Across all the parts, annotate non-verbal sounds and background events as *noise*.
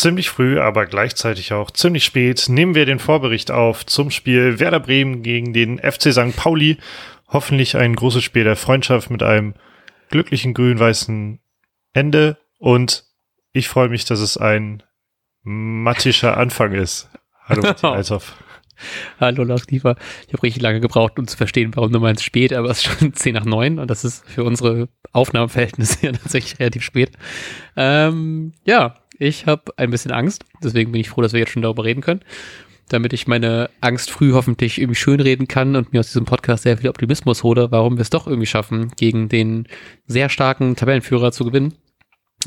ziemlich früh, aber gleichzeitig auch ziemlich spät nehmen wir den Vorbericht auf zum Spiel Werder Bremen gegen den FC St. Pauli. Hoffentlich ein großes Spiel der Freundschaft mit einem glücklichen grün-weißen Ende und ich freue mich, dass es ein mattischer Anfang ist. Hallo Martin *laughs* Althoff. Hallo Lars Kiefer. Ich habe richtig lange gebraucht, um zu verstehen, warum du meinst spät, aber es ist schon *laughs* 10 nach 9 und das ist für unsere Aufnahmeverhältnisse *laughs* ja tatsächlich relativ spät. Ähm, ja, ich habe ein bisschen Angst, deswegen bin ich froh, dass wir jetzt schon darüber reden können, damit ich meine Angst früh hoffentlich irgendwie schönreden kann und mir aus diesem Podcast sehr viel Optimismus hole, warum wir es doch irgendwie schaffen, gegen den sehr starken Tabellenführer zu gewinnen.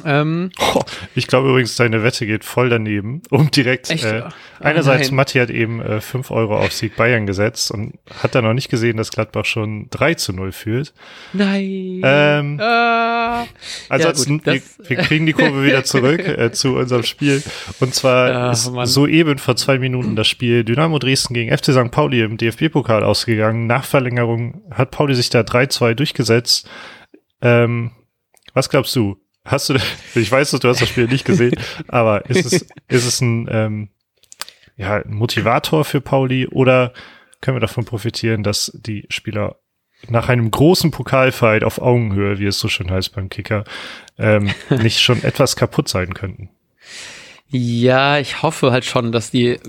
Ähm, oh, *laughs* ich glaube übrigens, deine Wette geht voll daneben. Um direkt. Echt? Äh, oh, einerseits, nein. Matti hat eben äh, 5 Euro auf Sieg Bayern gesetzt und hat da noch nicht gesehen, dass Gladbach schon 3 zu 0 führt. Nein. Ähm, ah. Ansonsten, ja, gut, wir, wir, kriegen die Kurve wieder *laughs* zurück äh, zu unserem Spiel. Und zwar Ach, ist Mann. soeben vor zwei Minuten das Spiel Dynamo Dresden gegen FC St. Pauli im DFB-Pokal ausgegangen. Nach Verlängerung hat Pauli sich da 3-2 durchgesetzt. Ähm, was glaubst du? Hast du, ich weiß, du hast das Spiel nicht gesehen, aber ist es, ist es ein, ähm, ja, ein Motivator für Pauli oder können wir davon profitieren, dass die Spieler nach einem großen Pokalfight auf Augenhöhe, wie es so schön heißt beim Kicker, ähm, *laughs* nicht schon etwas kaputt sein könnten? Ja, ich hoffe halt schon, dass die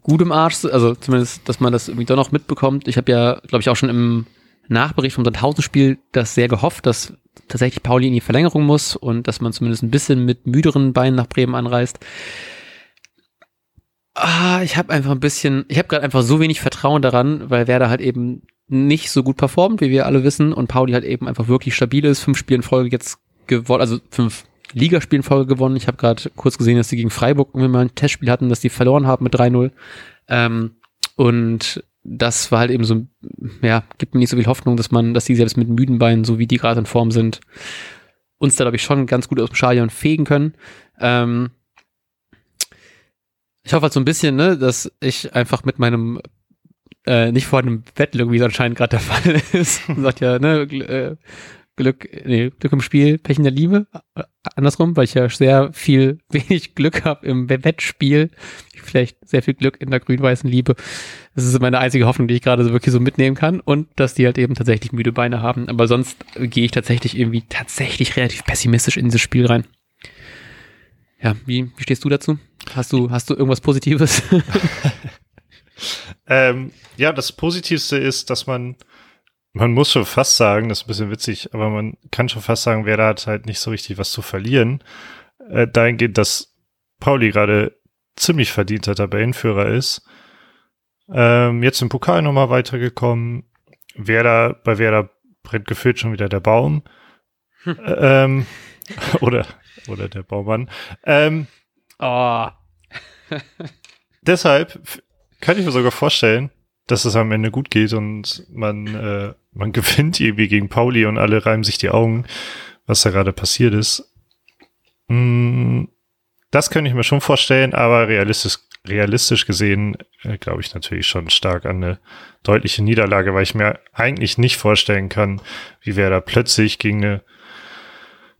gut im Arsch also zumindest, dass man das irgendwie doch noch mitbekommt. Ich habe ja, glaube ich, auch schon im Nachbericht vom Sandhausen-Spiel das sehr gehofft, dass tatsächlich Pauli in die Verlängerung muss und dass man zumindest ein bisschen mit müderen Beinen nach Bremen anreist. Ah, ich habe einfach ein bisschen, ich habe gerade einfach so wenig Vertrauen daran, weil Werder halt eben nicht so gut performt, wie wir alle wissen, und Pauli halt eben einfach wirklich stabil ist. Fünf Spiele in Folge jetzt gewonnen, also fünf Ligaspiele in Folge gewonnen. Ich habe gerade kurz gesehen, dass sie gegen Freiburg irgendwie mal ein Testspiel hatten, dass die verloren haben mit 3-0. Ähm, und das war halt eben so, ja, gibt mir nicht so viel Hoffnung, dass man, dass die selbst mit müden Beinen, so wie die gerade in Form sind, uns da, glaube ich, schon ganz gut aus dem Stadion fegen können. Ähm, ich hoffe halt so ein bisschen, ne, dass ich einfach mit meinem äh, nicht vor einem Wettl, wie es anscheinend gerade der Fall *laughs* ist, sagt ja, ne, äh, Glück, nee, Glück im Spiel, Pech in der Liebe. Andersrum, weil ich ja sehr viel, *laughs* wenig Glück habe im Wettspiel. Vielleicht sehr viel Glück in der grün-weißen Liebe. Das ist meine einzige Hoffnung, die ich gerade so wirklich so mitnehmen kann. Und dass die halt eben tatsächlich müde Beine haben. Aber sonst gehe ich tatsächlich irgendwie tatsächlich relativ pessimistisch in dieses Spiel rein. Ja, wie, wie stehst du dazu? Hast du, hast du irgendwas Positives? *laughs* *laughs* ähm, ja, das Positivste ist, dass man man muss schon fast sagen, das ist ein bisschen witzig, aber man kann schon fast sagen, wer da hat halt nicht so richtig was zu verlieren. Äh, dahingehend, dass Pauli gerade ziemlich verdienter Tabellenführer ist. Ähm, jetzt im Pokal nochmal weitergekommen. Werder, bei Werder brennt gefühlt schon wieder der Baum. Hm. Ähm, *laughs* oder, oder der Baumann. Ähm, oh. deshalb kann ich mir sogar vorstellen, dass es am Ende gut geht und man, äh, man *laughs* gewinnt irgendwie gegen Pauli und alle reiben sich die Augen, was da gerade passiert ist. Mm, das könnte ich mir schon vorstellen, aber realistisch, realistisch gesehen äh, glaube ich natürlich schon stark an eine deutliche Niederlage, weil ich mir eigentlich nicht vorstellen kann, wie wer da plötzlich gegen eine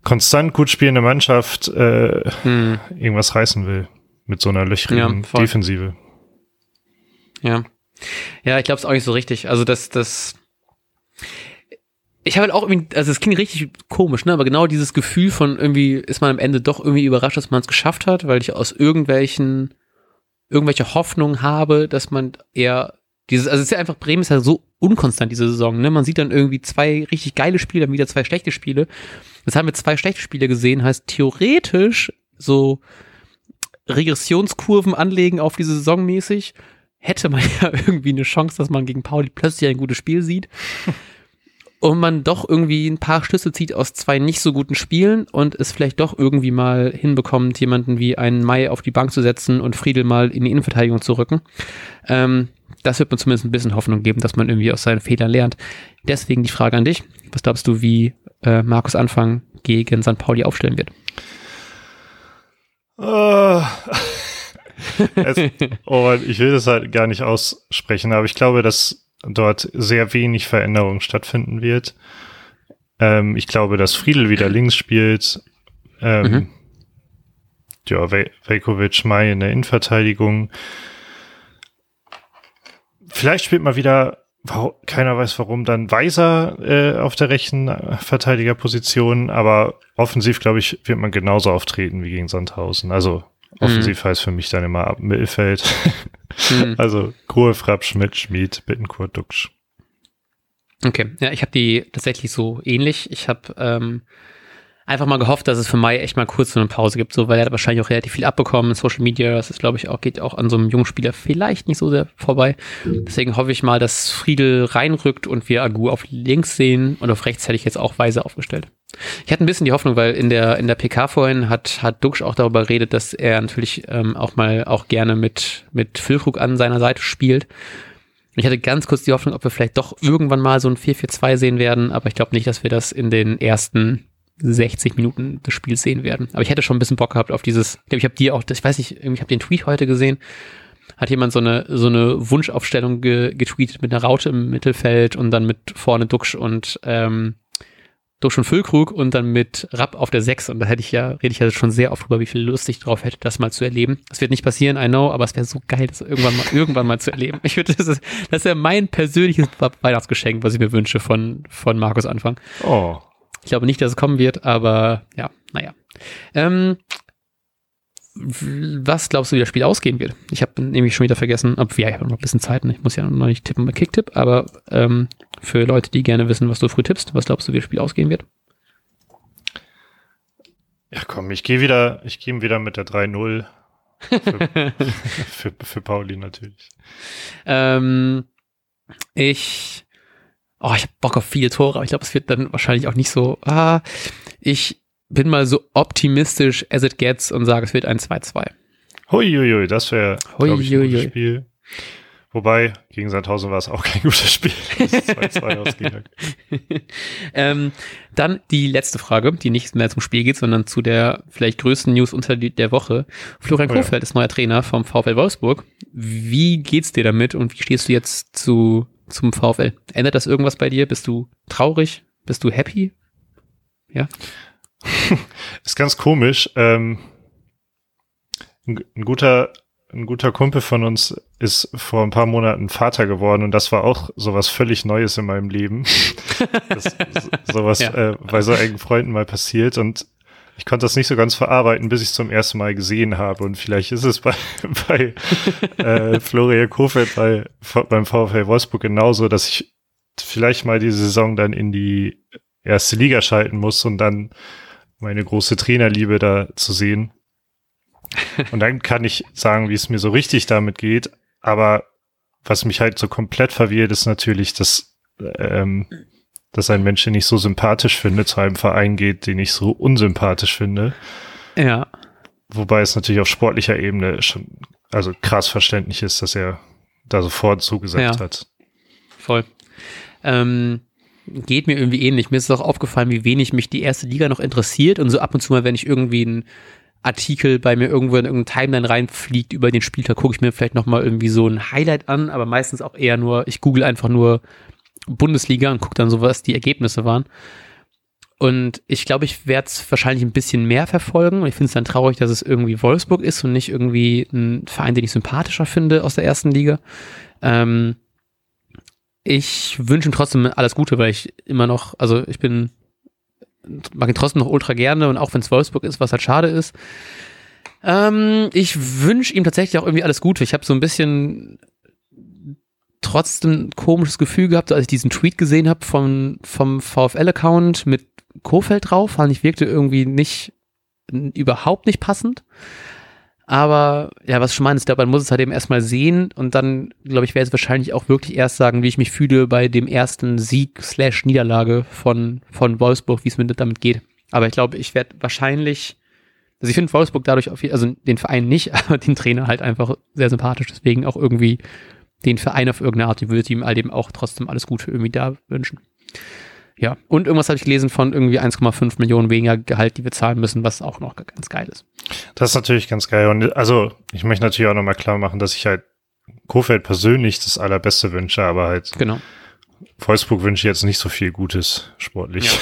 konstant gut spielende Mannschaft äh, hm. irgendwas reißen will mit so einer löchrigen ja, Defensive. Ja. Ja, ich glaube es auch nicht so richtig. Also das, das. Ich habe halt auch irgendwie, also es klingt richtig komisch, ne? Aber genau dieses Gefühl von irgendwie ist man am Ende doch irgendwie überrascht, dass man es geschafft hat, weil ich aus irgendwelchen, irgendwelche Hoffnungen habe, dass man eher dieses, also es ist ja einfach, Bremen ist ja so unkonstant diese Saison, ne? Man sieht dann irgendwie zwei richtig geile Spiele, dann wieder zwei schlechte Spiele. Jetzt haben wir zwei schlechte Spiele gesehen, heißt theoretisch so Regressionskurven anlegen auf diese Saison mäßig hätte man *laughs* ja irgendwie eine Chance, dass man gegen Pauli plötzlich ein gutes Spiel sieht. und man doch irgendwie ein paar Schlüsse zieht aus zwei nicht so guten Spielen und es vielleicht doch irgendwie mal hinbekommt, jemanden wie einen Mai auf die Bank zu setzen und Friedel mal in die Innenverteidigung zu rücken. Ähm, das wird mir zumindest ein bisschen Hoffnung geben, dass man irgendwie aus seinen Fehlern lernt. Deswegen die Frage an dich. Was glaubst du, wie äh, Markus Anfang gegen St. Pauli aufstellen wird? Uh. *laughs* es, oh, ich will das halt gar nicht aussprechen, aber ich glaube, dass dort sehr wenig Veränderung stattfinden wird. Ähm, ich glaube, dass Friedel wieder links spielt. Ähm, mhm. ja, Velkovic, Mai in der Innenverteidigung. Vielleicht spielt mal wieder, keiner weiß warum, dann Weiser äh, auf der rechten Verteidigerposition, aber offensiv, glaube ich, wird man genauso auftreten wie gegen Sandhausen. Also offensiv mhm. heißt für mich dann immer ab Mittelfeld. mhm. *laughs* Also Grohe, Frapp, Schmidt, Schmid, Bittenkurt, Duxch. Okay, ja, ich habe die tatsächlich so ähnlich. Ich habe ähm, einfach mal gehofft, dass es für Mai echt mal kurz so eine Pause gibt, so weil er hat wahrscheinlich auch relativ viel abbekommen in Social Media. Das ist, glaube ich, auch, geht auch an so einem jungen Spieler vielleicht nicht so sehr vorbei. Deswegen hoffe ich mal, dass Friedel reinrückt und wir Agu auf links sehen und auf rechts hätte ich jetzt auch weise aufgestellt. Ich hatte ein bisschen die Hoffnung, weil in der, in der PK vorhin hat, hat Duxch auch darüber geredet, dass er natürlich ähm, auch mal auch gerne mit, mit Füllkrug an seiner Seite spielt. Ich hatte ganz kurz die Hoffnung, ob wir vielleicht doch irgendwann mal so ein 4-4-2 sehen werden, aber ich glaube nicht, dass wir das in den ersten 60 Minuten des Spiels sehen werden. Aber ich hätte schon ein bisschen Bock gehabt auf dieses, ich glaube, ich habe dir auch, ich weiß nicht, ich habe den Tweet heute gesehen, hat jemand so eine, so eine Wunschaufstellung ge, getweetet mit einer Raute im Mittelfeld und dann mit vorne Duxch und ähm, Duxch und Füllkrug und dann mit Rapp auf der 6. Und da hätte ich ja, rede ich ja schon sehr oft drüber, wie viel Lust ich drauf hätte, das mal zu erleben. Das wird nicht passieren, I know, aber es wäre so geil, das irgendwann mal, irgendwann mal zu erleben. Ich würde, das ist, das ist ja mein persönliches Weihnachtsgeschenk, was ich mir wünsche von, von Markus Anfang. Oh. Ich glaube nicht, dass es kommen wird, aber ja, naja. Ähm, was glaubst du, wie das Spiel ausgehen wird? Ich habe nämlich schon wieder vergessen, ob ja, ich habe noch ein bisschen Zeit, ne? ich muss ja noch nicht tippen mit Kicktipp, aber ähm, für Leute, die gerne wissen, was du früh tippst, was glaubst du, wie das Spiel ausgehen wird? Ja, komm, ich gehe wieder, ich gehe wieder mit der 3-0. Für, *laughs* für, für Pauli natürlich. Ähm, ich oh, ich habe Bock auf viele Tore, aber ich glaube, es wird dann wahrscheinlich auch nicht so, ah, ich bin mal so optimistisch as it gets und sage, es wird ein 2-2. Huiuiui, das wäre, glaube ich, ein gutes Spiel. Wobei, gegen Sandhausen war es auch kein gutes Spiel. *laughs* 2-2 *laughs* ähm, dann die letzte Frage, die nicht mehr zum Spiel geht, sondern zu der vielleicht größten News unter der Woche. Florian oh, Kofeld ja. ist neuer Trainer vom VfL Wolfsburg. Wie geht's dir damit und wie stehst du jetzt zu zum VfL. Ändert das irgendwas bei dir? Bist du traurig? Bist du happy? Ja. *laughs* ist ganz komisch. Ähm, ein, ein, guter, ein guter Kumpel von uns ist vor ein paar Monaten Vater geworden und das war auch sowas völlig Neues in meinem Leben. *laughs* das, sowas ja. äh, bei so engen Freunden mal passiert und ich konnte das nicht so ganz verarbeiten, bis ich es zum ersten Mal gesehen habe. Und vielleicht ist es bei, *laughs* bei äh, Florian Kofeld bei, beim VfL Wolfsburg genauso, dass ich vielleicht mal die Saison dann in die erste Liga schalten muss und dann meine große Trainerliebe da zu sehen. Und dann kann ich sagen, wie es mir so richtig damit geht. Aber was mich halt so komplett verwirrt, ist natürlich, dass ähm, dass ein Mensch, den ich so sympathisch finde, zu einem Verein geht, den ich so unsympathisch finde. Ja. Wobei es natürlich auf sportlicher Ebene schon, also krass verständlich ist, dass er da sofort zugesagt ja. hat. Voll. Ähm, geht mir irgendwie ähnlich. Mir ist auch aufgefallen, wie wenig mich die erste Liga noch interessiert und so ab und zu mal, wenn ich irgendwie einen Artikel bei mir irgendwo in irgendeine Timeline reinfliegt über den Spieltag, gucke ich mir vielleicht nochmal irgendwie so ein Highlight an, aber meistens auch eher nur, ich google einfach nur Bundesliga und gucke dann so, was die Ergebnisse waren. Und ich glaube, ich werde es wahrscheinlich ein bisschen mehr verfolgen. Und ich finde es dann traurig, dass es irgendwie Wolfsburg ist und nicht irgendwie ein Verein, den ich sympathischer finde aus der ersten Liga. Ähm, ich wünsche ihm trotzdem alles Gute, weil ich immer noch, also ich bin, mag ihn trotzdem noch ultra gerne und auch wenn es Wolfsburg ist, was halt schade ist. Ähm, ich wünsche ihm tatsächlich auch irgendwie alles Gute. Ich habe so ein bisschen trotzdem ein komisches Gefühl gehabt, als ich diesen Tweet gesehen habe vom, vom VfL-Account mit Kofeld drauf, fand ich wirkte irgendwie nicht, überhaupt nicht passend. Aber ja, was ich schon meine, ich glaube, man muss es halt eben erstmal sehen und dann, glaube ich, werde ich wahrscheinlich auch wirklich erst sagen, wie ich mich fühle bei dem ersten Sieg slash Niederlage von, von Wolfsburg, wie es mir damit geht. Aber ich glaube, ich werde wahrscheinlich, also ich finde Wolfsburg dadurch, auf, also den Verein nicht, *laughs* aber den Trainer halt einfach sehr sympathisch, deswegen auch irgendwie den Verein auf irgendeine Art, die würde ihm all dem auch trotzdem alles Gute irgendwie da wünschen. Ja, und irgendwas habe ich gelesen von irgendwie 1,5 Millionen weniger Gehalt, die wir zahlen müssen, was auch noch ganz geil ist. Das ist natürlich ganz geil. Und also, ich möchte natürlich auch nochmal klar machen, dass ich halt Kofeld persönlich das Allerbeste wünsche, aber halt genau. Wolfsburg wünsche ich jetzt nicht so viel Gutes sportlich.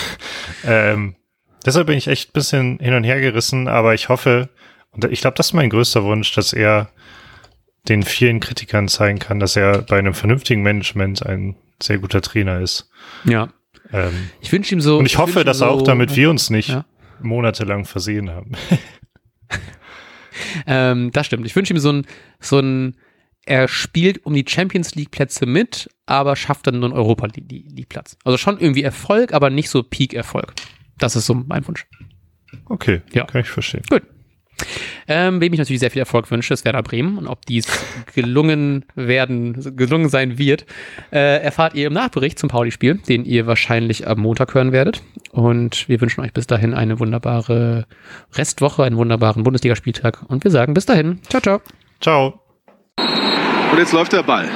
Ja. *laughs* ähm, deshalb bin ich echt ein bisschen hin und her gerissen, aber ich hoffe, Und ich glaube, das ist mein größter Wunsch, dass er den vielen Kritikern zeigen kann, dass er bei einem vernünftigen Management ein sehr guter Trainer ist. Ja. Ähm, ich wünsche ihm so. Und ich, ich hoffe, dass so, auch damit wir uns nicht ja. monatelang versehen haben. *laughs* ähm, das stimmt. Ich wünsche ihm so ein, so ein, er spielt um die Champions League Plätze mit, aber schafft dann nur einen Europa League Platz. Also schon irgendwie Erfolg, aber nicht so Peak Erfolg. Das ist so mein Wunsch. Okay, ja. kann ich verstehen. Gut. Ähm, wem ich natürlich sehr viel Erfolg wünsche, ist Werder Bremen. Und ob dies gelungen werden, gelungen sein wird, äh, erfahrt ihr im Nachbericht zum Pauli-Spiel, den ihr wahrscheinlich am Montag hören werdet. Und wir wünschen euch bis dahin eine wunderbare Restwoche, einen wunderbaren Bundesligaspieltag. Und wir sagen bis dahin. Ciao, ciao. Ciao. Und jetzt läuft der Ball.